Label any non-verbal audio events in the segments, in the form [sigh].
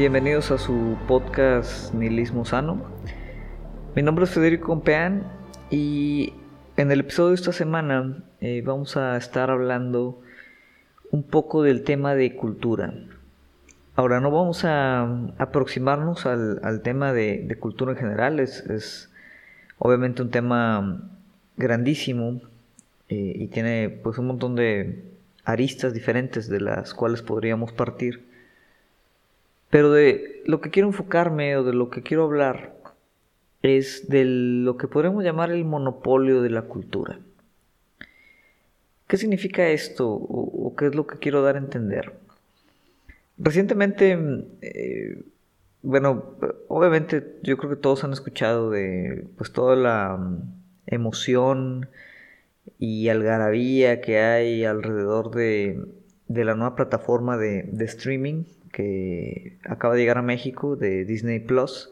Bienvenidos a su podcast Nihilismo Sano. Mi nombre es Federico Compeán y en el episodio de esta semana eh, vamos a estar hablando un poco del tema de cultura. Ahora no vamos a aproximarnos al, tema de, cultura en general, es, obviamente un tema grandísimo eh, y tiene pues un montón de aristas diferentes de las cuales podríamos partir. Pero de lo que quiero enfocarme o de lo que quiero hablar es de lo que podemos llamar el monopolio de la cultura. ¿Qué significa esto o, qué es lo que quiero dar a entender? Recientemente, eh, bueno, obviamente yo creo que todos han escuchado de pues toda la mm, emoción y algarabía que hay alrededor de, la nueva plataforma de, de streaming que acaba de llegar a México de Disney Plus.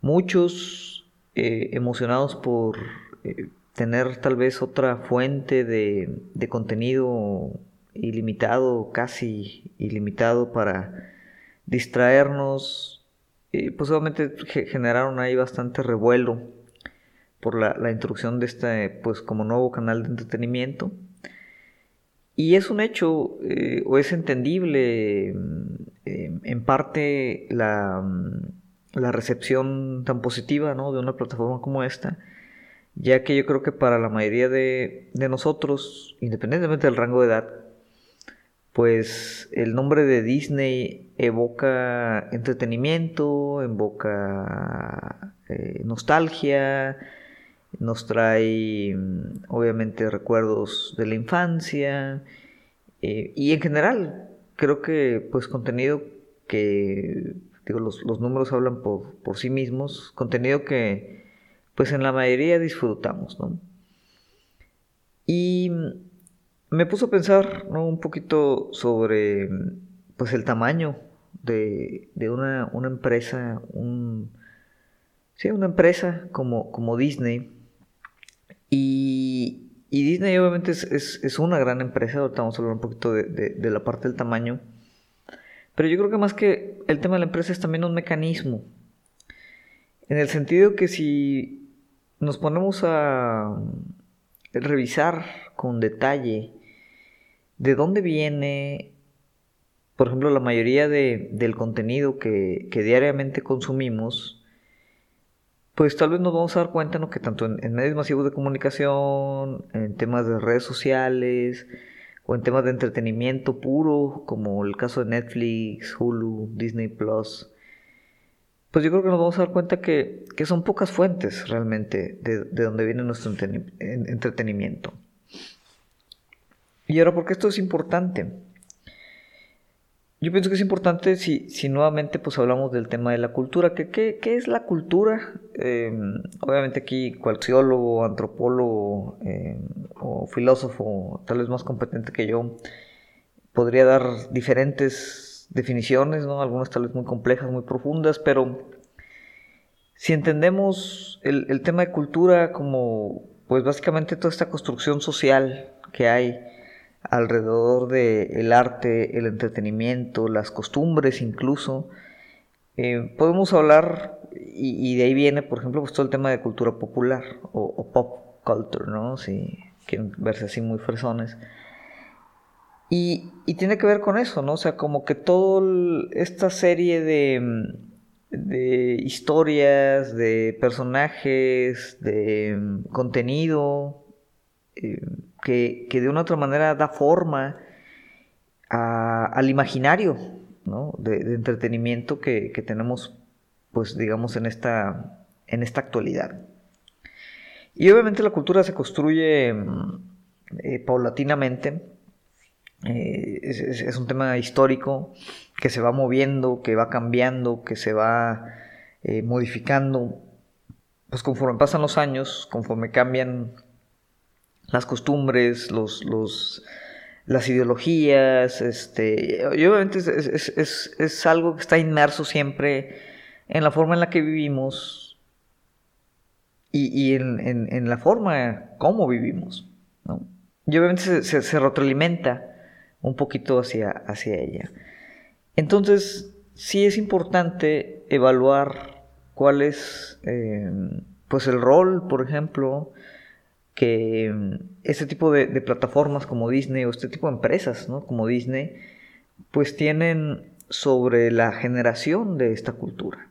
Muchos eh, emocionados por eh, tener tal vez otra fuente de, contenido ilimitado, casi ilimitado para distraernos. y pues obviamente generaron ahí bastante revuelo por la, la, introducción de este pues como nuevo canal de entretenimiento. Y es un hecho, eh, o es entendible mm, en parte la, mm, la, recepción tan positiva ¿no? de una plataforma como esta, ya que yo creo que para la mayoría de, de nosotros, independientemente del rango de edad, pues el nombre de Disney evoca entretenimiento, evoca eh, nostalgia, nos trae mm, obviamente recuerdos de la infancia eh, y en general creo que pues contenido que digo los, números hablan por, por, sí mismos contenido que pues en la mayoría disfrutamos ¿no? y me puso a pensar ¿no? un poquito sobre pues el tamaño de, de una, una, empresa sí, una empresa como, como Disney y, Disney obviamente es, una gran empresa, ahorita vamos a hablar un poquito de, la parte del tamaño, pero yo creo que más que el tema de la empresa es también un mecanismo, en el sentido que si nos ponemos a revisar con detalle de dónde viene, por ejemplo, la mayoría del contenido que, que diariamente consumimos, pues tal vez nos vamos a dar cuenta ¿no? que tanto en, medios masivos de comunicación, en temas de redes sociales o en temas de entretenimiento puro, como el caso de Netflix, Hulu, Disney Plus, pues yo creo que nos vamos a dar cuenta que, son pocas fuentes realmente de, de donde viene nuestro entretenimiento. Y ahora, ¿por qué esto es importante? Yo pienso que es importante si, si nuevamente pues hablamos del tema de la cultura. ¿Qué, qué, es la cultura? Em, obviamente aquí cual antropólogo em, o filósofo tal vez más competente que yo podría dar diferentes definiciones, ¿no? algunas tal vez muy complejas, muy profundas, pero si entendemos el, el tema de cultura como pues básicamente toda esta construcción social que hay, alrededor del el arte, el entretenimiento, las costumbres incluso. Eh, podemos hablar, y, de ahí viene, por ejemplo, pues todo el tema de cultura popular o, pop culture, ¿no? Si quieren verse así muy fresones. Y, tiene que ver con eso, ¿no? O sea, como que toda esta serie de, de historias, de personajes, de contenido, eh, que, de una u otra manera da forma al imaginario de, entretenimiento que, tenemos, pues digamos, en esta, en esta actualidad. Y obviamente la cultura se construye mm, eh, paulatinamente. Eh, es, un tema histórico que se va moviendo, que va cambiando, que se va eh, modificando. Pues conforme pasan los años, conforme cambian las costumbres, los, los, las ideologías, este, y obviamente es, algo que está inmerso siempre en la forma en la que vivimos y, en, la forma como vivimos. ¿no? Y obviamente se, retroalimenta un poquito hacia, hacia ella. Entonces, sí es importante evaluar cuál es eh, pues el rol, por ejemplo, que este tipo de, plataformas como Disney o este tipo de empresas, ¿no? Como Disney, pues tienen sobre la generación de esta cultura.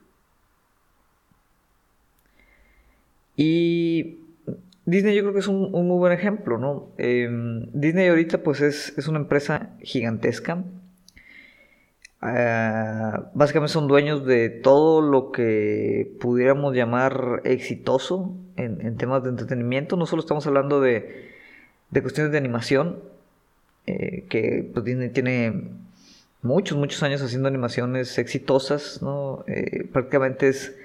Y Disney yo creo que es un, muy buen ejemplo, ¿no? Em, Disney ahorita pues es, es una empresa gigantesca, Ah, básicamente son dueños de todo lo que pudiéramos llamar exitoso en, temas de entretenimiento. No solo estamos hablando de, cuestiones de animación, eh, que pues, Disney tiene muchos, muchos años haciendo animaciones exitosas, ¿no? Eh, prácticamente es...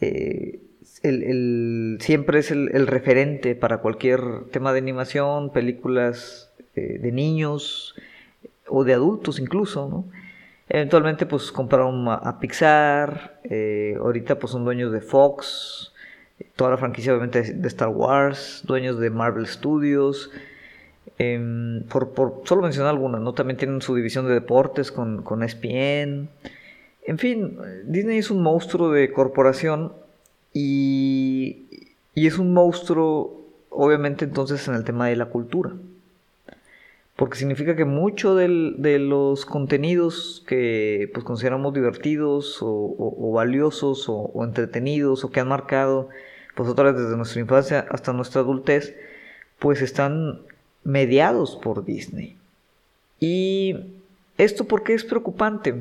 Eh, el, siempre es el, referente para cualquier tema de animación, películas de niños o de adultos incluso, ¿no? Eventualmente pues compraron a, Pixar, eh, ahorita pues son dueños de Fox, toda la franquicia obviamente de Star Wars, dueños de Marvel Studios, em, por, solo mencionar algunas, ¿no? También tienen su división de deportes con, con ESPN. En fin, Disney es un monstruo de corporación y, y es un monstruo obviamente entonces en el tema de la cultura porque significa que muchos de los contenidos que pues, consideramos divertidos o, valiosos o, entretenidos o que han marcado pues otra vez desde nuestra infancia hasta nuestra adultez pues están mediados por Disney y esto porque es preocupante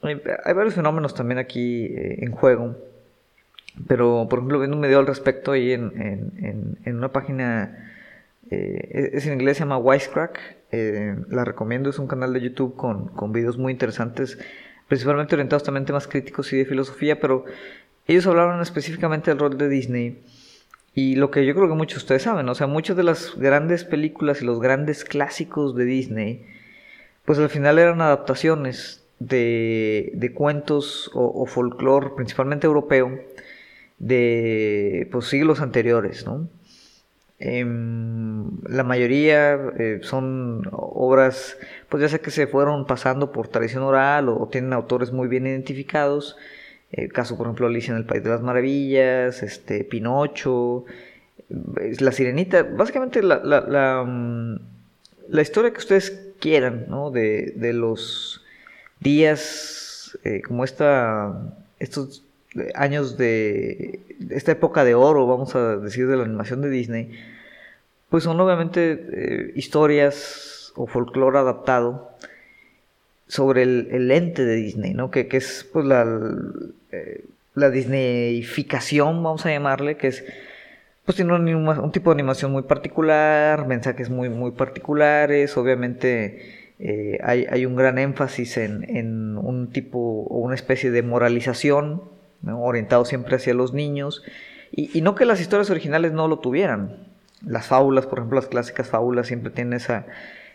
hay, varios fenómenos también aquí eh, en juego pero por ejemplo viendo un video al respecto ahí en, en una página eh, es en inglés, se llama Wisecrack. Eh, la recomiendo, es un canal de YouTube con, con videos muy interesantes, principalmente orientados también a temas críticos y de filosofía, pero ellos hablaron específicamente del rol de Disney. Y lo que yo creo que muchos de ustedes saben, o sea, muchas de las grandes películas y los grandes clásicos de Disney, pues al final eran adaptaciones de, de cuentos o, o folclore, principalmente europeo, de pues, siglos anteriores, ¿no? Em, la mayoría eh, son obras, pues ya sé que se fueron pasando por tradición oral o, tienen autores muy bien identificados. El caso, por ejemplo, Alicia en el País de las Maravillas, este, Pinocho, La Sirenita. Básicamente la, la, la, mm, la historia que ustedes quieran, ¿no? De, de los días eh, como esta, estos años de esta época de oro, vamos a decir, de la animación de Disney, pues son obviamente eh, historias o folclore adaptado sobre el, ente de Disney, ¿no? Que, es pues la, eh, la Disneyificación, vamos a llamarle, que es pues tiene un, tipo de animación muy particular, mensajes muy, muy particulares, obviamente eh, hay, un gran énfasis en, un tipo o una especie de moralización, orientado siempre hacia los niños, y, no que las historias originales no lo tuvieran, las fábulas, por ejemplo, las clásicas fábulas siempre tienen esa,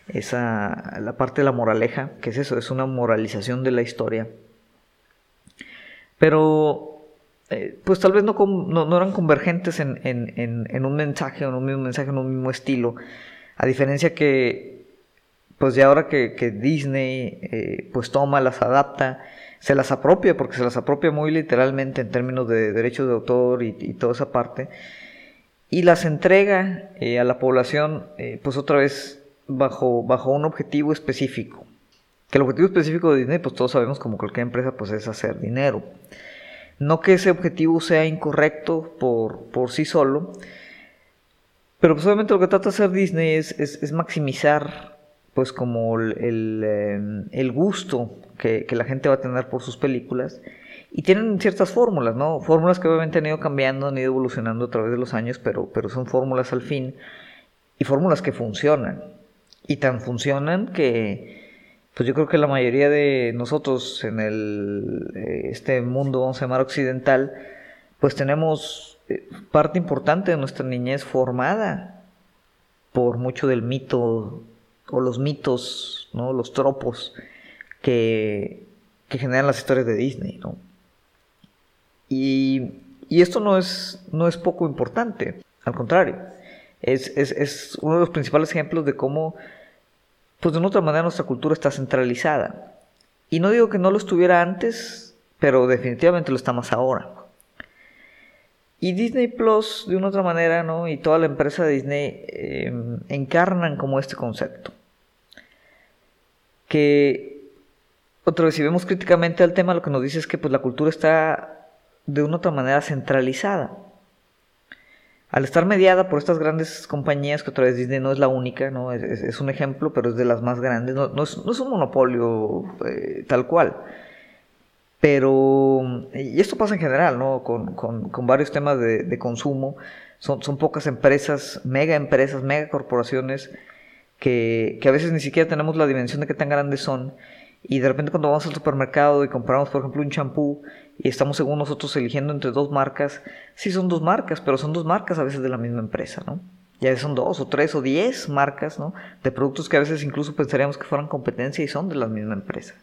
esa, la parte de la moraleja, que es eso, es una moralización de la historia. Pero, eh, pues tal vez no, no, eran convergentes en, en, un mensaje, en un mismo mensaje, en un mismo estilo. A diferencia que, pues ya ahora que, Disney, eh, pues toma, las adapta, se las apropia, porque se las apropia muy literalmente en términos de derechos de autor y, y toda esa parte y las entrega eh, a la población, eh, pues otra vez bajo, bajo un objetivo específico. Que el objetivo específico de Disney, pues todos sabemos como cualquier empresa, pues es hacer dinero. No que ese objetivo sea incorrecto por, por sí solo, pero pues obviamente lo que trata de hacer Disney es, es, maximizar pues como el, el, eh, gusto que, que, la gente va a tener por sus películas y tienen ciertas fórmulas, ¿no? Fórmulas que obviamente han ido cambiando, han ido evolucionando a través de los años, pero, pero son fórmulas al fin. Y fórmulas que funcionan. Y tan funcionan que, pues yo creo que la mayoría de nosotros en el, eh, este mundo, vamos a llamar occidental, pues tenemos eh, parte importante de nuestra niñez formada por mucho del mito o los mitos, ¿no? Los tropos que, que generan las historias de Disney, ¿no? Y, esto no es, no es poco importante, al contrario, es, uno de los principales ejemplos de cómo, pues de una otra manera, nuestra cultura está centralizada. Y no digo que no lo estuviera antes, pero definitivamente lo está más ahora. Y Disney Plus, de una otra manera, ¿no? Y toda la empresa de Disney em, encarnan como este concepto. Que, otra vez, si vemos críticamente al tema, lo que nos dice es que pues, la cultura está de una otra manera centralizada. Al estar mediada por estas grandes compañías, que otra vez Disney no es la única, ¿no? Es, un ejemplo, pero es de las más grandes, no, es, un monopolio eh, tal cual. Pero, y esto pasa en general, ¿no? Con, varios temas de, consumo. Son, son, pocas empresas, mega empresas, mega corporaciones, que, a veces ni siquiera tenemos la dimensión de qué tan grandes son. Y de repente cuando vamos al supermercado y compramos, por ejemplo, un champú y estamos según nosotros eligiendo entre dos marcas, sí son dos marcas, pero son dos marcas a veces de la misma empresa, ¿no? Ya son dos o tres o diez marcas, ¿no? De productos que a veces incluso pensaríamos que fueran competencia y son de la misma empresa.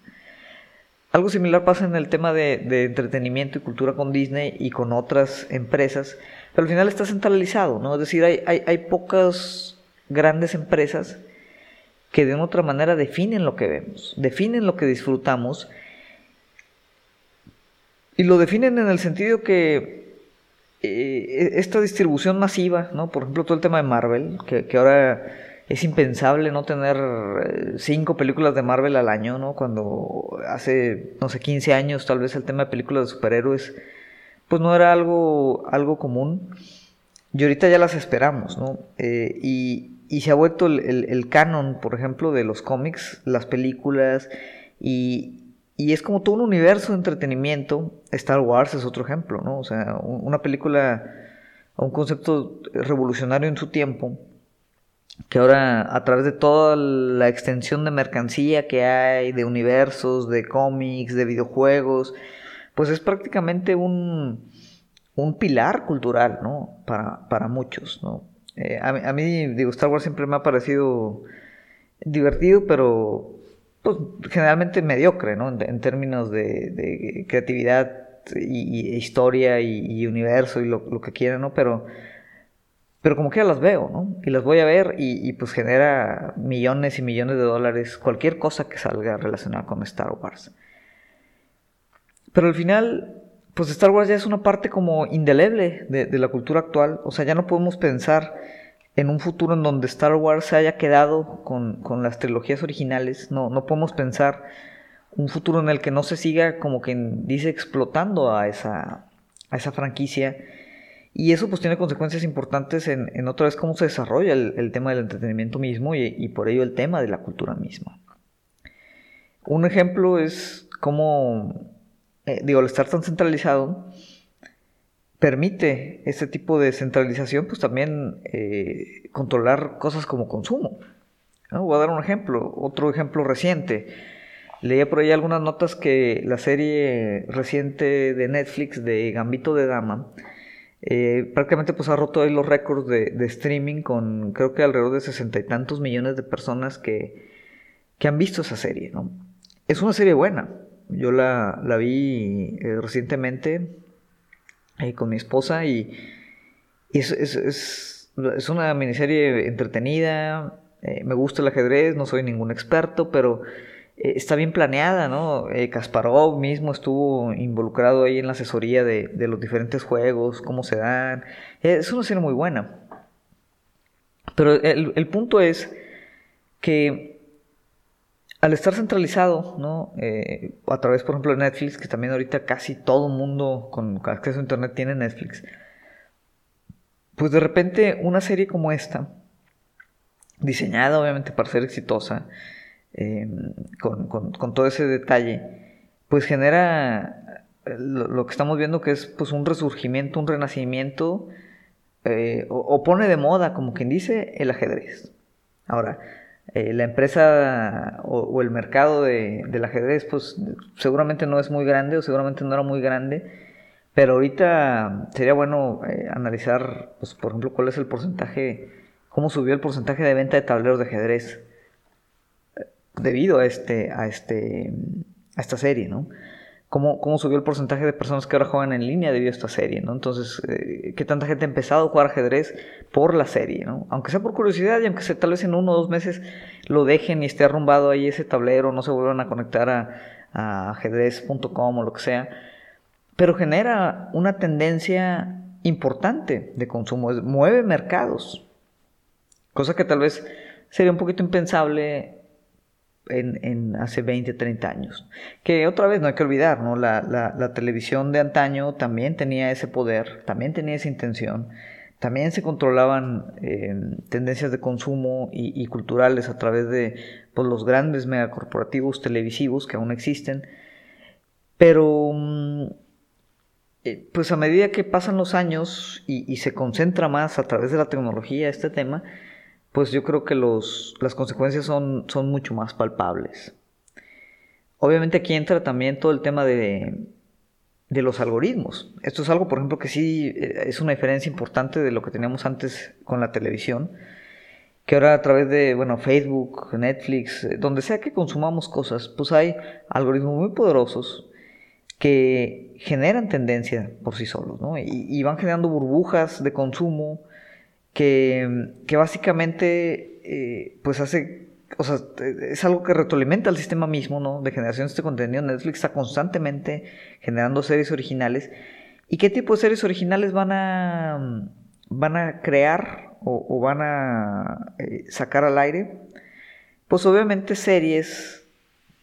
Algo similar pasa en el tema de, entretenimiento y cultura con Disney y con otras empresas, pero al final está centralizado, ¿no? Es decir, hay, hay, pocas grandes empresas que de una otra manera definen lo que vemos, definen lo que disfrutamos y lo definen en el sentido que eh, esta distribución masiva, ¿no? Por ejemplo, todo el tema de Marvel, que, ahora es impensable no tener eh, cinco películas de Marvel al año, ¿no? Cuando hace, no sé, 15 años tal vez el tema de películas de superhéroes, pues no era algo, algo común. Y ahorita ya las esperamos, ¿no? Eh, y, se ha vuelto el, canon, por ejemplo, de los cómics, las películas, y, y, es como todo un universo de entretenimiento. Star Wars es otro ejemplo, ¿no? O sea, una película, un concepto revolucionario en su tiempo, que ahora a través de toda la extensión de mercancía que hay, de universos, de cómics, de videojuegos, pues es prácticamente un, un pilar cultural, ¿no? Para, para muchos, ¿no? Eh, a, mí, digo, Star Wars siempre me ha parecido divertido, pero pues, generalmente mediocre, ¿no? En, términos de, creatividad y, historia y, universo y lo, que quieran, ¿no? Pero pero como que las veo, ¿no? Y las voy a ver y, pues genera millones y millones de dólares cualquier cosa que salga relacionada con Star Wars. Pero al final, pues Star Wars ya es una parte como indeleble de, la cultura actual. O sea, ya no podemos pensar en un futuro en donde Star Wars se haya quedado con, las trilogías originales. No, no podemos pensar un futuro en el que no se siga como quien dice explotando a esa, a esa franquicia y eso pues tiene consecuencias importantes en, otra vez cómo se desarrolla el, tema del entretenimiento mismo y, por ello el tema de la cultura misma. Un ejemplo es cómo, eh, digo, al estar tan centralizado, permite este tipo de centralización pues también eh, controlar cosas como consumo. Voy a dar un ejemplo, otro ejemplo reciente. Leía por ahí algunas notas que la serie reciente de Netflix de Gambito de Dama, eh, prácticamente pues ha roto ahí los récords de, streaming con creo que alrededor de sesenta y tantos millones de personas que, han visto esa serie. Es una serie buena. Yo la, vi eh, recientemente eh, con mi esposa y, es, es, una miniserie entretenida. me gusta el ajedrez, no soy ningún experto, pero eh, está bien planeada, ¿no? Eh, Kasparov mismo estuvo involucrado ahí en la asesoría de, los diferentes juegos, cómo se dan. Eh, es una serie muy buena. Pero el, punto es que al estar centralizado, ¿no? a través, por ejemplo, de Netflix, que también ahorita casi todo mundo con acceso a Internet tiene Netflix, pues de repente una serie como esta, diseñada obviamente para ser exitosa, Em, con, todo ese detalle, pues genera eh, lo, que estamos viendo que es pues un resurgimiento, un renacimiento, eh, o, pone de moda, como quien dice, el ajedrez. Ahora, eh, la empresa o, el mercado del ajedrez, pues seguramente no es muy grande o seguramente no era muy grande, pero ahorita sería bueno analizar, pues, por ejemplo, cuál es el porcentaje, cómo subió el porcentaje de venta de tableros de ajedrez debido a, este, a, este, a esta serie, ¿no? Cómo, subió el porcentaje de personas que ahora juegan en línea debido a esta serie, ¿no? Entonces, eh, qué tanta gente ha empezado a jugar ajedrez por la serie, ¿no? Aunque sea por curiosidad y aunque sea tal vez en uno o dos meses lo dejen y esté arrumbado ahí ese tablero, no se vuelvan a conectar a ajedrez.com o lo que sea, pero genera una tendencia importante de consumo, mueve mercados, cosa que tal vez sería un poquito impensable en, hace 20, 30 años. Que otra vez no hay que olvidar, ¿no? La, la, televisión de antaño también tenía ese poder, también tenía esa intención, también se controlaban eh, tendencias de consumo y, culturales a través de pues, los grandes megacorporativos televisivos que aún existen, pero mm, eh, pues a medida que pasan los años y, y se concentra más a través de la tecnología este tema, pues yo creo que los, las consecuencias son, son mucho más palpables. Obviamente aquí entra también todo el tema de, de los algoritmos. Esto es algo, por ejemplo, que sí eh, es una diferencia importante de lo que teníamos antes con la televisión, que ahora a través de, bueno, Facebook, Netflix, eh, donde sea que consumamos cosas, pues hay algoritmos muy poderosos que generan tendencia por sí solos, ¿no? Y, y van generando burbujas de consumo, que, básicamente eh, pues hace, o sea, es algo que retroalimenta al sistema mismo, ¿no? De generación de este contenido. Netflix está constantemente generando series originales. ¿Y qué tipo de series originales van a, van a crear o, van a eh, sacar al aire? Pues obviamente series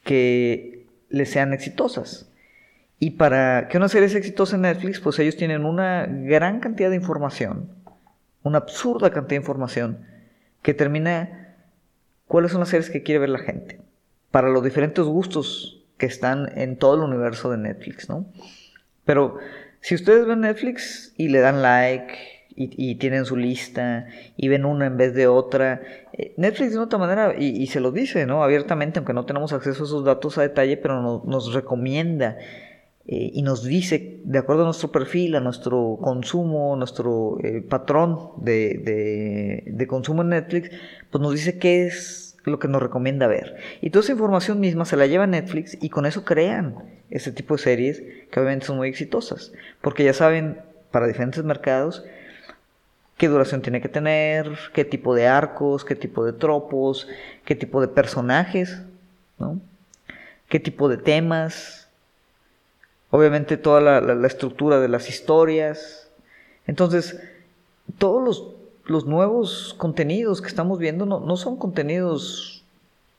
que les sean exitosas. Y para que una serie sea exitosa en Netflix, pues ellos tienen una gran cantidad de información una absurda cantidad de información que termina cuáles son las series que quiere ver la gente para los diferentes gustos que están en todo el universo de Netflix, ¿no? Pero si ustedes ven Netflix y le dan like y, tienen su lista y ven una en vez de otra, eh, Netflix de otra manera, y, se lo dice, ¿no? Abiertamente, aunque no tenemos acceso a esos datos a detalle, pero nos recomienda eh, y nos dice, de acuerdo a nuestro perfil, a nuestro consumo, nuestro eh, patrón de, de, consumo en Netflix, pues nos dice qué es lo que nos recomienda ver. Y toda esa información misma se la lleva a Netflix y con eso crean ese tipo de series que obviamente son muy exitosas, porque ya saben para diferentes mercados qué duración tiene que tener, qué tipo de arcos, qué tipo de tropos, qué tipo de personajes, ¿no? qué tipo de temas, obviamente toda la, estructura de las historias. Entonces, todos los, nuevos contenidos que estamos viendo no, son contenidos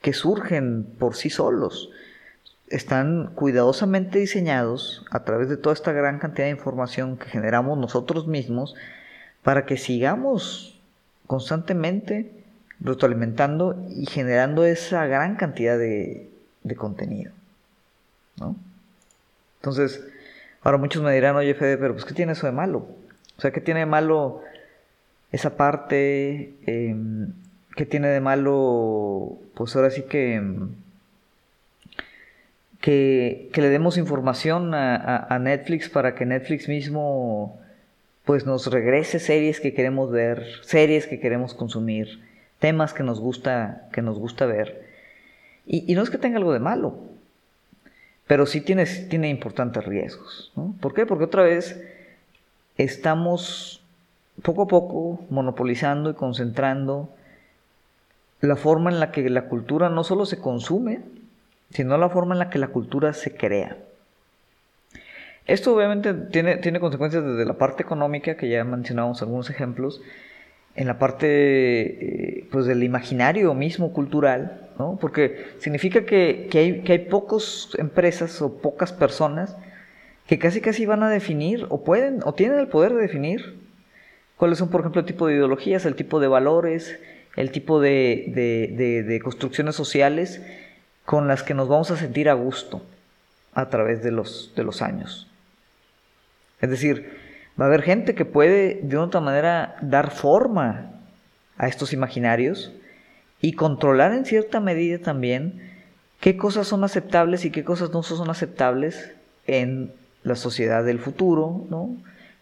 que surgen por sí solos. Están cuidadosamente diseñados a través de toda esta gran cantidad de información que generamos nosotros mismos para que sigamos constantemente retroalimentando y generando esa gran cantidad de, de contenido. ¿no? Entonces, ahora muchos me dirán, oye Fede, pero pues ¿qué tiene eso de malo? O sea, ¿qué tiene de malo esa parte? Em, ¿Qué tiene de malo? Pues ahora sí que... Em, que, le demos información a, Netflix para que Netflix mismo pues nos regrese series que queremos ver, series que queremos consumir, temas que nos gusta, que nos gusta ver. y no es que tenga algo de malo, pero sí tiene, tiene importantes riesgos. ¿no? ¿Por qué? Porque otra vez estamos poco a poco monopolizando y concentrando la forma en la que la cultura no solo se consume, sino la forma en la que la cultura se crea. Esto obviamente tiene, tiene consecuencias desde la parte económica, que ya mencionamos algunos ejemplos, en la parte eh, pues del imaginario mismo cultural, Porque significa que, hay, pocas empresas o pocas personas que casi casi van a definir o pueden o tienen el poder de definir cuáles son, por ejemplo, el tipo de ideologías, el tipo de valores, el tipo de, construcciones sociales con las que nos vamos a sentir a gusto a través de los, de los años. Es decir, Va a haber gente que puede de otra manera dar forma a estos imaginarios y controlar en cierta medida también qué cosas son aceptables y qué cosas no son aceptables en la sociedad del futuro, ¿no?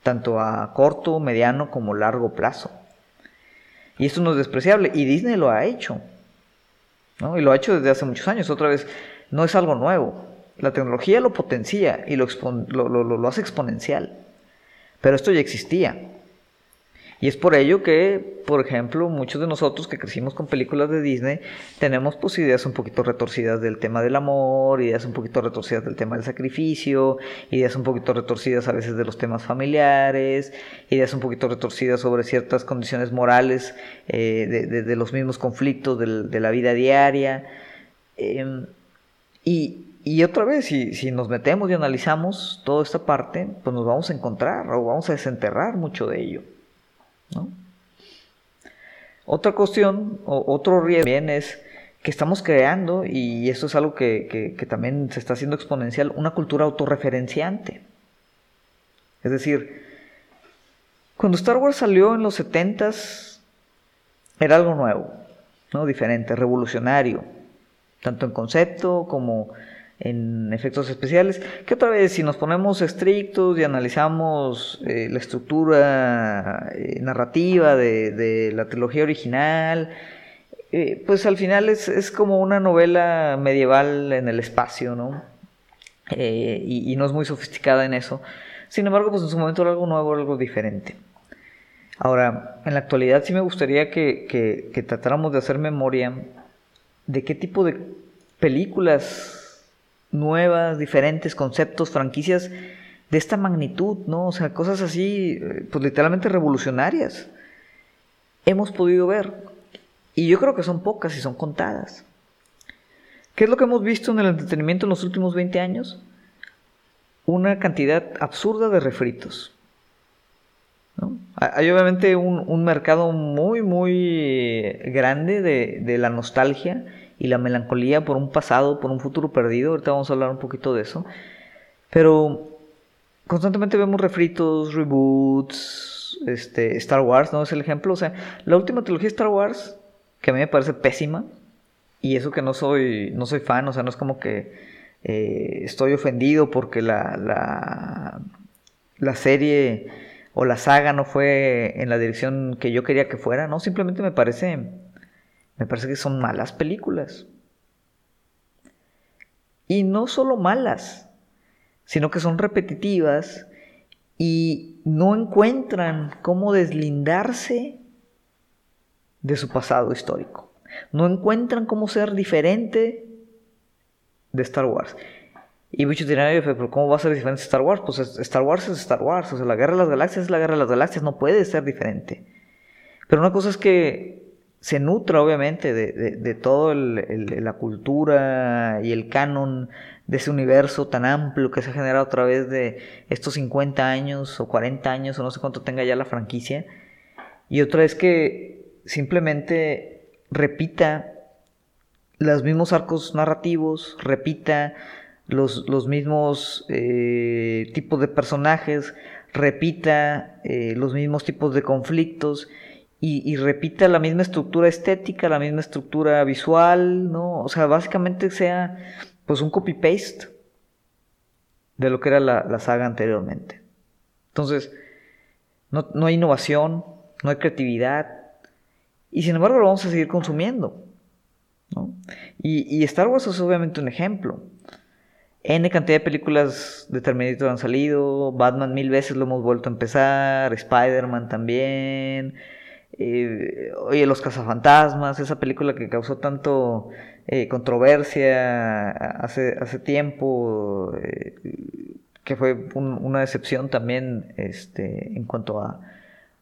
tanto a corto, mediano como largo plazo. Y esto no es despreciable, y Disney lo ha hecho, ¿no? y lo ha hecho desde hace muchos años, otra vez, no es algo nuevo. La tecnología lo potencia y lo, lo hace exponencial. Pero esto ya existía. Y es por ello que, por ejemplo, muchos de nosotros que crecimos con películas de Disney tenemos pues ideas un poquito retorcidas del tema del amor, ideas un poquito retorcidas del tema del sacrificio, ideas un poquito retorcidas a veces de los temas familiares, ideas un poquito retorcidas sobre ciertas condiciones morales eh, de, los mismos conflictos de la vida diaria. Em, y, otra vez, si, si, nos metemos y analizamos toda esta parte, pues nos vamos a encontrar o vamos a desenterrar mucho de ello. Otra cuestión, o otro riesgo también es que estamos creando, y esto es algo que, también se está haciendo exponencial, una cultura autorreferenciante. Es decir, cuando Star Wars salió en los 70s, era algo nuevo, ¿no? diferente, revolucionario, tanto en concepto como en efectos especiales, que otra vez si nos ponemos estrictos y analizamos eh, la estructura eh, narrativa de, la trilogía original, eh, pues al final es, como una novela medieval en el espacio, ¿no? Y, no es muy sofisticada en eso. Sin embargo, pues en su momento era algo nuevo, algo diferente. Ahora, en la actualidad sí me gustaría que, que tratáramos de hacer memoria de qué tipo de películas nuevas, diferentes conceptos, franquicias de esta magnitud, ¿no? O sea, cosas así, eh, pues literalmente revolucionarias. Hemos podido ver. Y yo creo que son pocas y son contadas. ¿Qué es lo que hemos visto en el entretenimiento en los últimos 20 años? Una cantidad absurda de refritos. Hay obviamente un, mercado muy, muy grande de, de la nostalgia y la melancolía por un pasado, por un futuro perdido. Ahorita vamos a hablar un poquito de eso. Pero constantemente vemos refritos, reboots, este, Star Wars, ¿no? Es el ejemplo. O sea, la última trilogía de Star Wars, que a mí me parece pésima, y eso que no soy, no soy fan, o sea, no es como que eh, estoy ofendido porque la, la, la serie o la saga no fue en la dirección que yo quería que fuera, ¿no? Simplemente me parece me parece que son malas películas. Y no solo malas, sino que son repetitivas y no encuentran cómo deslindarse de su pasado histórico. No encuentran cómo ser diferente de Star Wars. Y muchos dirán, pero ¿cómo va a ser diferente de Star Wars? Pues Star Wars es Star Wars. O sea, la guerra de las galaxias es la guerra de las galaxias. No puede ser diferente. Pero una cosa es que se nutra obviamente de, de, toda la cultura y el canon de ese universo tan amplio que se ha generado a través de estos 50 años o 40 años o no sé cuánto tenga ya la franquicia. Y otra es que simplemente repita los mismos arcos narrativos, repita los, los mismos eh, tipos de personajes, repita eh, los mismos tipos de conflictos y, repita la misma estructura estética, la misma estructura visual, ¿no? O sea, básicamente sea pues un copy-paste de lo que era la, saga anteriormente. Entonces, no, hay innovación, no hay creatividad, y sin embargo lo vamos a seguir consumiendo. ¿no? Y, y, Star Wars es obviamente un ejemplo. N cantidad de películas de Terminator han salido, Batman mil veces lo hemos vuelto a empezar, Spider-Man también, eh, oye, Los Cazafantasmas, esa película que causó tanto eh, controversia hace, hace tiempo, eh, que fue una decepción también este, en cuanto a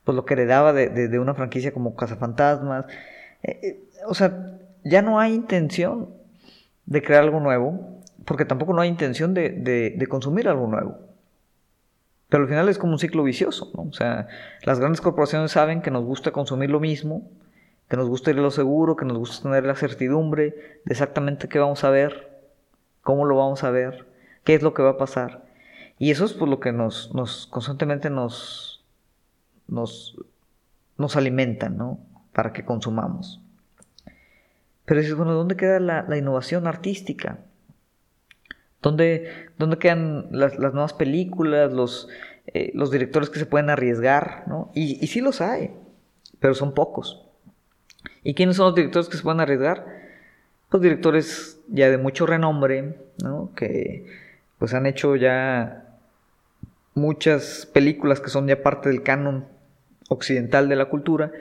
pues, lo que heredaba de, de, una franquicia como Cazafantasmas. o sea, ya no hay intención de crear algo nuevo, porque tampoco no hay intención de, de consumir algo nuevo. Pero al final es como un ciclo vicioso. O sea, las grandes corporaciones saben que nos gusta consumir lo mismo, que nos gusta ir a lo seguro, que nos gusta tener la certidumbre de exactamente qué vamos a ver, cómo lo vamos a ver, qué es lo que va a pasar. Y eso es por lo que nos, nos constantemente nos, nos, nos alimentan, ¿no? Para que consumamos. Pero dices, bueno, ¿dónde queda la, la innovación artística? ¿Dónde, quedan las, nuevas películas, los, eh, los directores que se pueden arriesgar? ¿no? Y, y sí los hay, pero son pocos. ¿Y quiénes son los directores que se pueden arriesgar? Pues directores ya de mucho renombre, ¿no? que pues han hecho ya muchas películas que son ya parte del canon occidental de la cultura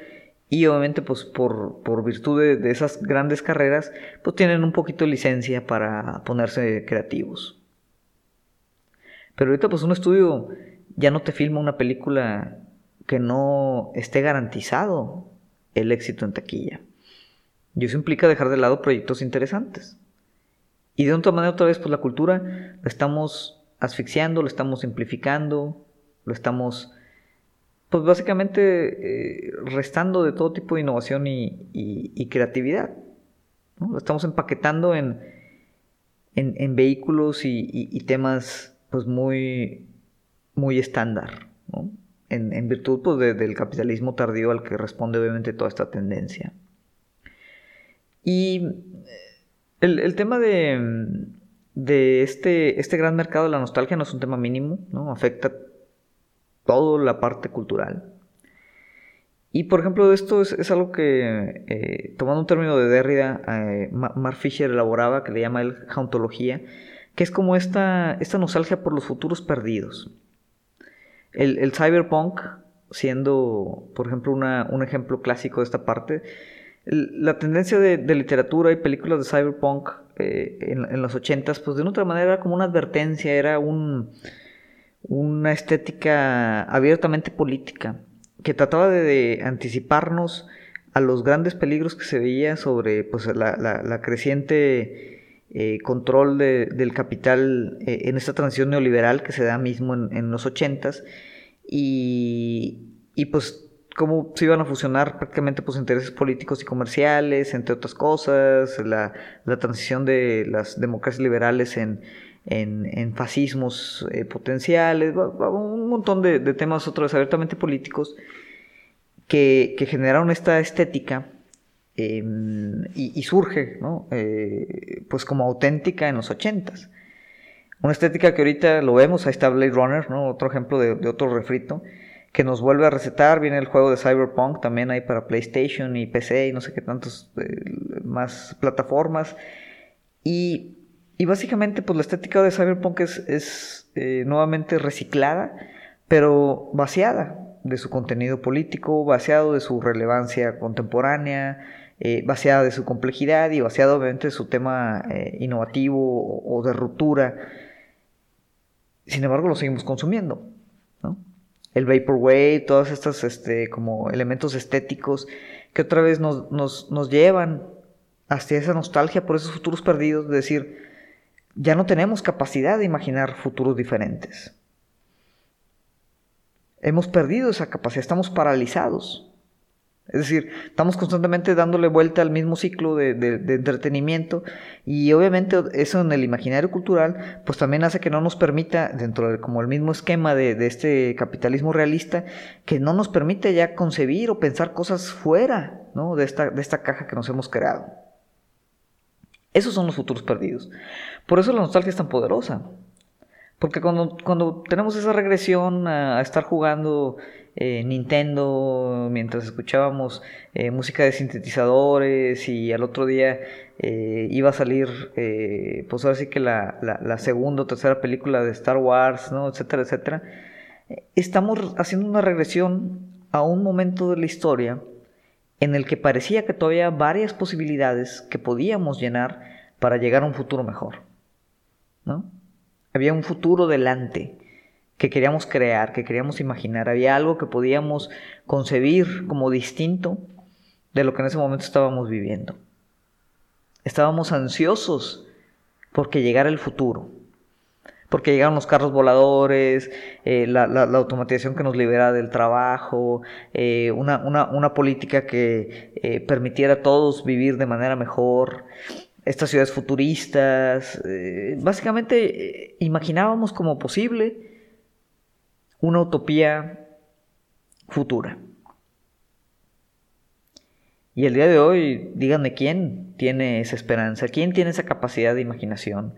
y obviamente pues por, por virtud de, esas grandes carreras pues tienen un poquito de licencia para ponerse creativos. Pero ahorita pues un estudio ya no te filma una película que no esté garantizado el éxito en taquilla. Y eso implica dejar de lado proyectos interesantes. Y de otra manera, otra vez, pues la cultura la estamos asfixiando, lo estamos simplificando, lo estamos, pues básicamente, eh, restando de todo tipo de innovación y, creatividad. Lo estamos empaquetando en, en, vehículos y, temas, pues muy, muy estándar, en, virtud pues, del capitalismo tardío al que responde obviamente toda esta tendencia. Y el, tema de, este, este, gran mercado de la nostalgia no es un tema mínimo, ¿no? Afecta toda la parte cultural. Y por ejemplo, esto es, algo que, eh, tomando un término de Derrida, eh, Mark Fisher elaboraba, que le llama el jauntología, que es como esta, esta nostalgia por los futuros perdidos. El, cyberpunk, siendo, por ejemplo, un ejemplo clásico de esta parte, la tendencia de, literatura y películas de cyberpunk eh, en, los ochentas, pues de una otra manera era como una advertencia, era un, una estética abiertamente política, que trataba de, anticiparnos a los grandes peligros que se veía sobre pues, la, creciente eh, control del capital eh, en esta transición neoliberal que se da mismo en, los ochentas. Y, y pues cómo se iban a fusionar prácticamente pues intereses políticos y comerciales, entre otras cosas, la, transición de las democracias liberales en, en, fascismos eh, potenciales, un montón de, temas otros abiertamente políticos que, generaron esta estética em, y, surge, ¿no? Eh, pues como auténtica en los ochentas. Una estética que ahorita lo vemos, ahí está Blade Runner, ¿no? Otro ejemplo de, de otro refrito que nos vuelve a recetar. Viene el juego de Cyberpunk también hay para PlayStation y PC y no sé qué tantos eh, más plataformas. Y, y, básicamente pues la estética de Cyberpunk es, es eh, nuevamente reciclada, pero vaciada de su contenido político, vaciado de su relevancia contemporánea, eh, vaciada de su complejidad y vaciado obviamente de su tema innovativo o, de ruptura. Sin embargo, lo seguimos consumiendo. ¿no? el vaporwave, todos estos este, como elementos estéticos que otra vez nos, nos, llevan hacia esa nostalgia por esos futuros perdidos, de decir, ya no tenemos capacidad de imaginar futuros diferentes. Hemos perdido esa capacidad, estamos paralizados. Es decir, estamos constantemente dándole vuelta al mismo ciclo de, entretenimiento y obviamente eso en el imaginario cultural pues también hace que no nos permita, dentro de como el mismo esquema de, este capitalismo realista, que no nos permite ya concebir o pensar cosas fuera ¿no? de, esta, de esta caja que nos hemos creado. Esos son los futuros perdidos. Por eso la nostalgia es tan poderosa. Porque cuando, cuando tenemos esa regresión a estar jugando eh, Nintendo mientras escuchábamos eh, música de sintetizadores y al otro día eh, iba a salir pues ahora sí que la, la, segunda o tercera película de Star Wars, ¿no? etcétera, etcétera. Estamos haciendo una regresión a un momento de la historia en el que parecía que todavía varias posibilidades que podíamos llenar para llegar a un futuro mejor. ¿no? Había un futuro delante que queríamos crear, que queríamos imaginar. Había algo que podíamos concebir como distinto de lo que en ese momento estábamos viviendo. Estábamos ansiosos porque llegara el futuro, porque llegaron los carros voladores, eh, la, automatización que nos libera del trabajo, eh, una, política que eh, permitiera a todos vivir de manera mejor, estas ciudades futuristas. básicamente imaginábamos como posible una utopía futura. Y el día de hoy, díganme quién tiene esa esperanza, quién tiene esa capacidad de imaginación,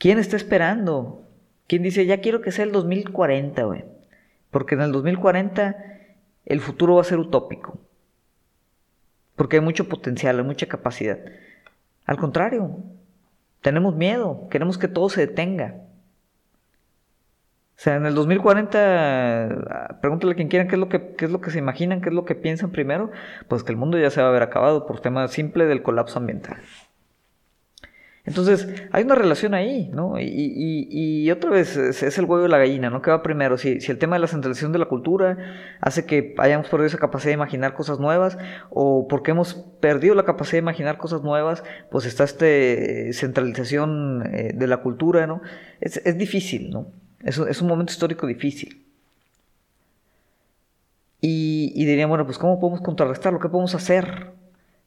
quién está esperando, quién dice, ya quiero que sea el 2040, güey, porque en el 2040 el futuro va a ser utópico, porque hay mucho potencial, hay mucha capacidad. Al contrario, tenemos miedo, queremos que todo se detenga. O sea, en el 2040, pregúntale a quien quieran qué es lo que, qué es lo que se imaginan, qué es lo que piensan primero, pues que el mundo ya se va a haber acabado por tema simple del colapso ambiental. Entonces, hay una relación ahí, ¿no? Y, otra vez es, el huevo de la gallina, ¿no? ¿Qué va primero? Si, el tema de la centralización de la cultura hace que hayamos perdido esa capacidad de imaginar cosas nuevas, o porque hemos perdido la capacidad de imaginar cosas nuevas, pues está esta centralización eh, de la cultura, ¿no? Es, es difícil, ¿no? Es, es, un momento histórico difícil. Y, y dirían, bueno, pues ¿cómo podemos contrarrestarlo? ¿Qué podemos hacer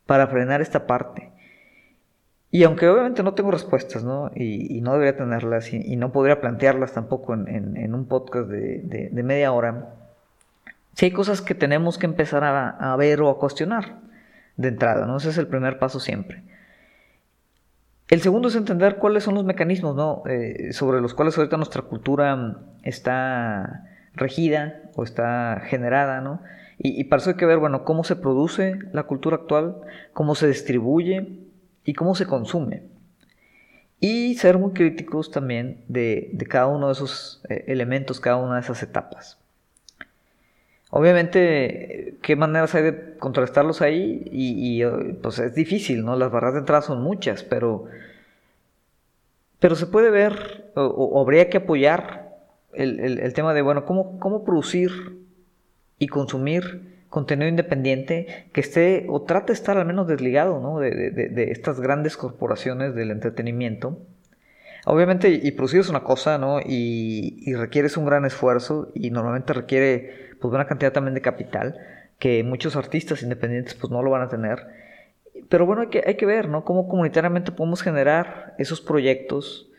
para frenar esta parte? Y aunque obviamente no tengo respuestas, ¿no? Y, no debería tenerlas y, no podría plantearlas tampoco en, un podcast de, media hora, sí hay cosas que tenemos que empezar a, ver o a cuestionar de entrada, ¿no? Ese es el primer paso siempre. El segundo es entender cuáles son los mecanismos, ¿no? Eh, sobre los cuales ahorita nuestra cultura está regida o está generada, ¿no? Y, y para eso hay que ver, bueno, cómo se produce la cultura actual, cómo se distribuye, y cómo se consume. Y ser muy críticos también de, cada uno de esos eh, elementos, cada una de esas etapas. Obviamente, ¿qué maneras hay de contrastarlos ahí? Y, eh, pues es difícil, ¿no? Las barras de entrada son muchas, pero, pero se puede ver, o, habría que apoyar el, tema de, bueno, ¿cómo, cómo producir y consumir contenido independiente que esté o trate de estar al menos desligado ¿no? de, estas grandes corporaciones del entretenimiento. Obviamente, y producir es una cosa, ¿no? Y, y requieres un gran esfuerzo y normalmente requiere pues una cantidad también de capital que muchos artistas independientes pues no lo van a tener. Pero bueno, hay que, hay que ver, ¿no? Cómo comunitariamente podemos generar esos proyectos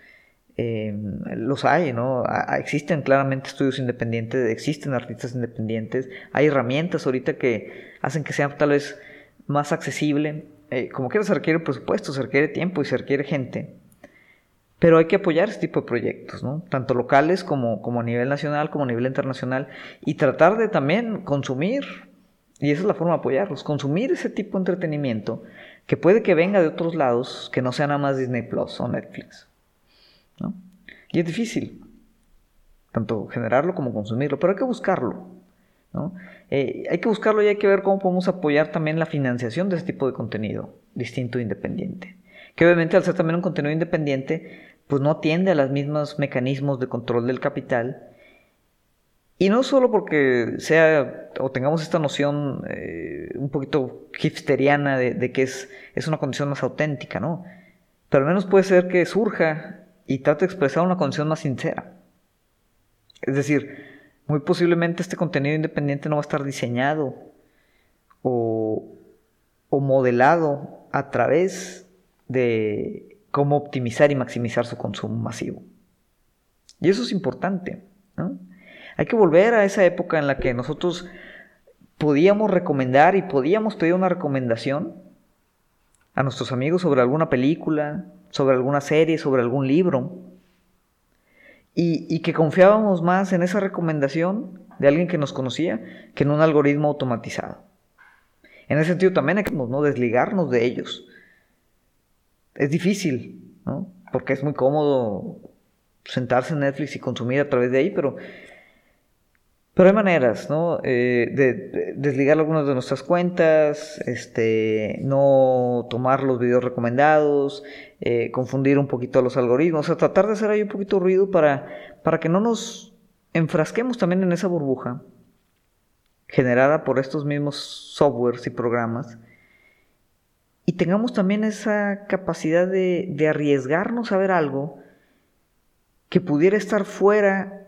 Em, los hay, ¿no? existen claramente estudios independientes, existen artistas independientes, hay herramientas ahorita que hacen que sea tal vez más accesible. Eh, como quiera se requiere presupuesto, se requiere tiempo y se requiere gente. Pero hay que apoyar este tipo de proyectos, ¿no? Tanto locales como, como a nivel nacional, como a nivel internacional. Y tratar de también consumir, y esa es la forma de apoyarlos, consumir ese tipo de entretenimiento que puede que venga de otros lados, que no sea nada más Disney Plus o Netflix. Y es difícil, tanto generarlo como consumirlo, pero hay que buscarlo. Eh, hay que buscarlo y hay que ver cómo podemos apoyar también la financiación de ese tipo de contenido distinto e independiente. Que obviamente al ser también un contenido independiente, pues no atiende a los mismos mecanismos de control del capital. Y no solo porque sea o tengamos esta noción eh, un poquito hipsteriana de, que es, es una condición más auténtica, ¿no? Pero al menos puede ser que surja y trata de expresar una condición más sincera. Es decir, muy posiblemente este contenido independiente no va a estar diseñado o, modelado a través de cómo optimizar y maximizar su consumo masivo. Y eso es importante. Hay que volver a esa época en la que nosotros podíamos recomendar y podíamos pedir una recomendación a nuestros amigos sobre alguna película, sobre alguna serie, sobre algún libro, y, que confiábamos más en esa recomendación de alguien que nos conocía que en un algoritmo automatizado. En ese sentido también hay que ¿no? desligarnos de ellos. Es difícil, ¿no? porque es muy cómodo sentarse en Netflix y consumir a través de ahí, pero pero hay maneras, ¿no? Eh, de, desligar algunas de nuestras cuentas, este, no tomar los videos recomendados, eh, confundir un poquito los algoritmos, o sea, tratar de hacer ahí un poquito ruido para, para que no nos enfrasquemos también en esa burbuja generada por estos mismos softwares y programas y tengamos también esa capacidad de, de arriesgarnos a ver algo que pudiera estar fuera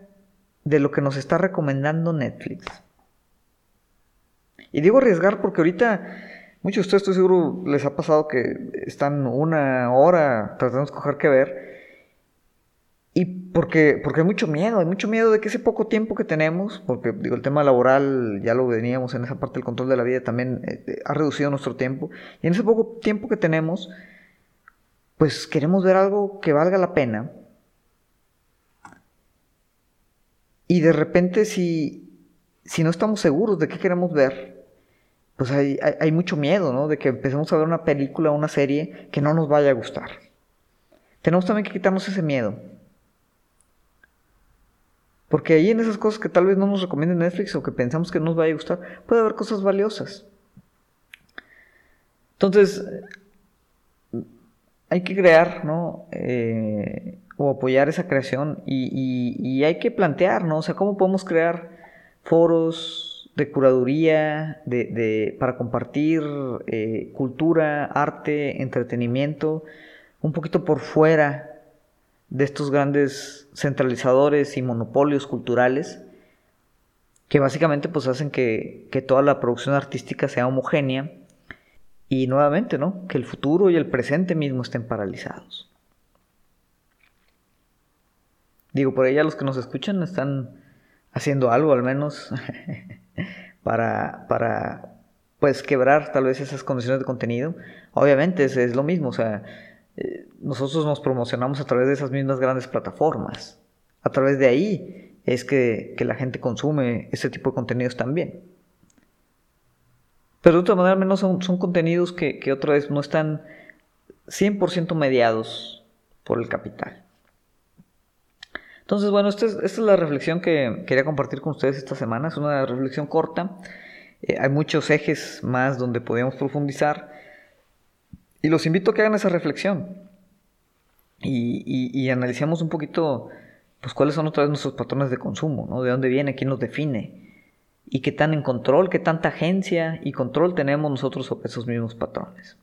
de lo que nos está recomendando Netflix. Y digo arriesgar porque ahorita muchos de ustedes estoy seguro les ha pasado que están una hora tratando de escoger qué ver. Y porque, porque hay mucho miedo, hay mucho miedo de que ese poco tiempo que tenemos, porque digo, el tema laboral ya lo veníamos en esa parte del control de la vida, también eh, ha reducido nuestro tiempo. Y en ese poco tiempo que tenemos, pues queremos ver algo que valga la pena Y de repente si, si no estamos seguros de qué queremos ver, pues hay, hay, mucho miedo, ¿no? De que empecemos a ver una película una serie que no nos vaya a gustar. Tenemos también que quitarnos ese miedo. Porque ahí en esas cosas que tal vez no nos recomiende Netflix o que pensamos que nos vaya a gustar, puede haber cosas valiosas. Entonces, hay que crear, ¿no? Eh, o apoyar esa creación y, hay que plantear, ¿no? O sea, ¿cómo podemos crear foros de curaduría, de, para compartir eh, cultura, arte, entretenimiento, un poquito por fuera de estos grandes centralizadores y monopolios culturales que básicamente pues hacen que, que toda la producción artística sea homogénea y nuevamente, ¿no? Que el futuro y el presente mismo estén paralizados. Digo, por ella los que nos escuchan están haciendo algo al menos [laughs] para, para pues quebrar tal vez esas condiciones de contenido. Obviamente es, es lo mismo, o sea, eh, nosotros nos promocionamos a través de esas mismas grandes plataformas. A través de ahí es que, que la gente consume ese tipo de contenidos también. Pero de otra manera, al menos son, contenidos que, otra vez no están 100% mediados por el capital. Entonces, bueno, esta es, la reflexión que quería compartir con ustedes esta semana. Es una reflexión corta. Eh, hay muchos ejes más donde podemos profundizar. Y los invito a que hagan esa reflexión. Y, y, analicemos un poquito, pues, cuáles son otra vez nuestros patrones de consumo, ¿no? De dónde viene, quién nos define y qué tan en control, qué tanta agencia y control tenemos nosotros sobre esos mismos patrones.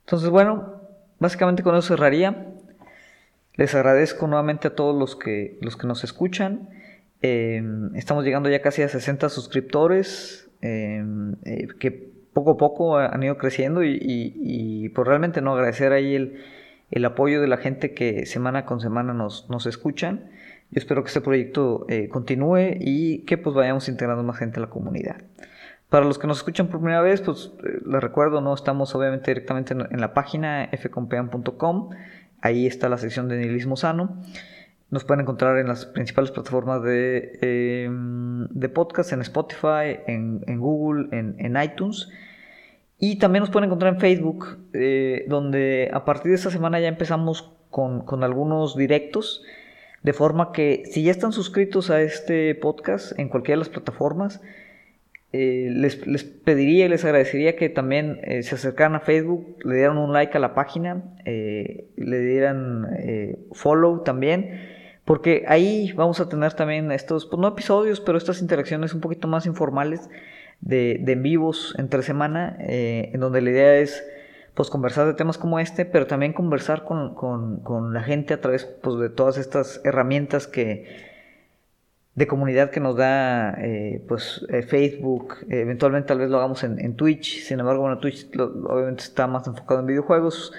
Entonces, bueno, básicamente con eso cerraría. Les agradezco nuevamente a todos los que, los que nos escuchan. Em, estamos llegando ya casi a 60 suscriptores em, eh, que poco a poco han ido creciendo y, y, por realmente no agradecer ahí el, el, apoyo de la gente que semana con semana nos, nos escuchan. Yo espero que este proyecto eh, continúe y que pues vayamos integrando más gente a la comunidad. Para los que nos escuchan por primera vez, pues eh, les recuerdo, no estamos obviamente directamente en, la página fcompean.com. Ahí está la sección de nihilismo sano. Nos pueden encontrar en las principales plataformas de, em, de podcast, en Spotify, en, Google, en, iTunes. Y también nos pueden encontrar en Facebook, eh, donde a partir de esta semana ya empezamos con, con algunos directos de forma que si ya están suscritos a este podcast en cualquiera de las plataformas, eh, les, pediría y les agradecería que también eh, se acercaran a Facebook, le dieran un like a la página, eh, le dieran follow también, porque ahí vamos a tener también estos, pues no episodios, pero estas interacciones un poquito más informales de, de en vivos entre semana, en donde la idea es pues conversar de temas como este, pero también conversar con, la gente a través pues, de todas estas herramientas que de comunidad que nos da eh, pues eh, Facebook, eventualmente tal vez lo hagamos en, Twitch, sin embargo bueno Twitch obviamente está más enfocado en videojuegos,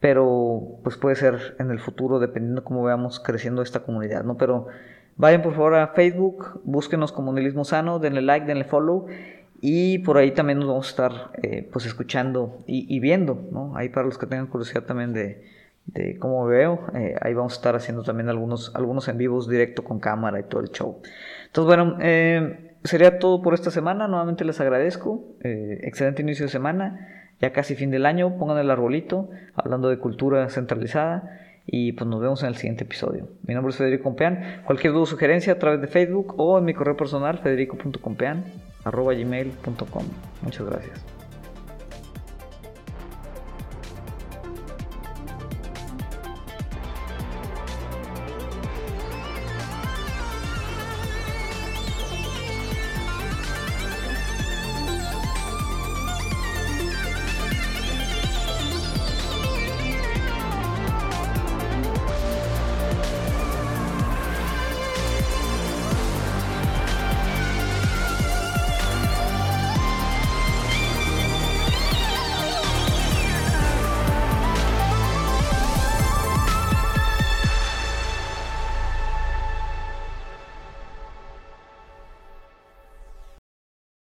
pero pues puede ser en el futuro dependiendo cómo veamos creciendo esta comunidad, ¿no? Pero vayan por favor a Facebook, búsquenos como Nihilismo Sano, denle like, denle follow y por ahí también nos vamos a estar eh, pues escuchando y, viendo, ¿no? Ahí para los que tengan curiosidad también de, de cómo veo, eh, ahí vamos a estar haciendo también algunos, algunos en vivos directo con cámara y todo el show. Entonces, bueno, eh, sería todo por esta semana. Nuevamente les agradezco. excelente inicio de semana. Ya casi fin del año. Pongan el arbolito. Hablando de cultura centralizada. Y pues nos vemos en el siguiente episodio. Mi nombre es Federico Compeán. Cualquier duda o sugerencia a través de Facebook o en mi correo personal federico.compeán arroba gmail.com. Muchas gracias.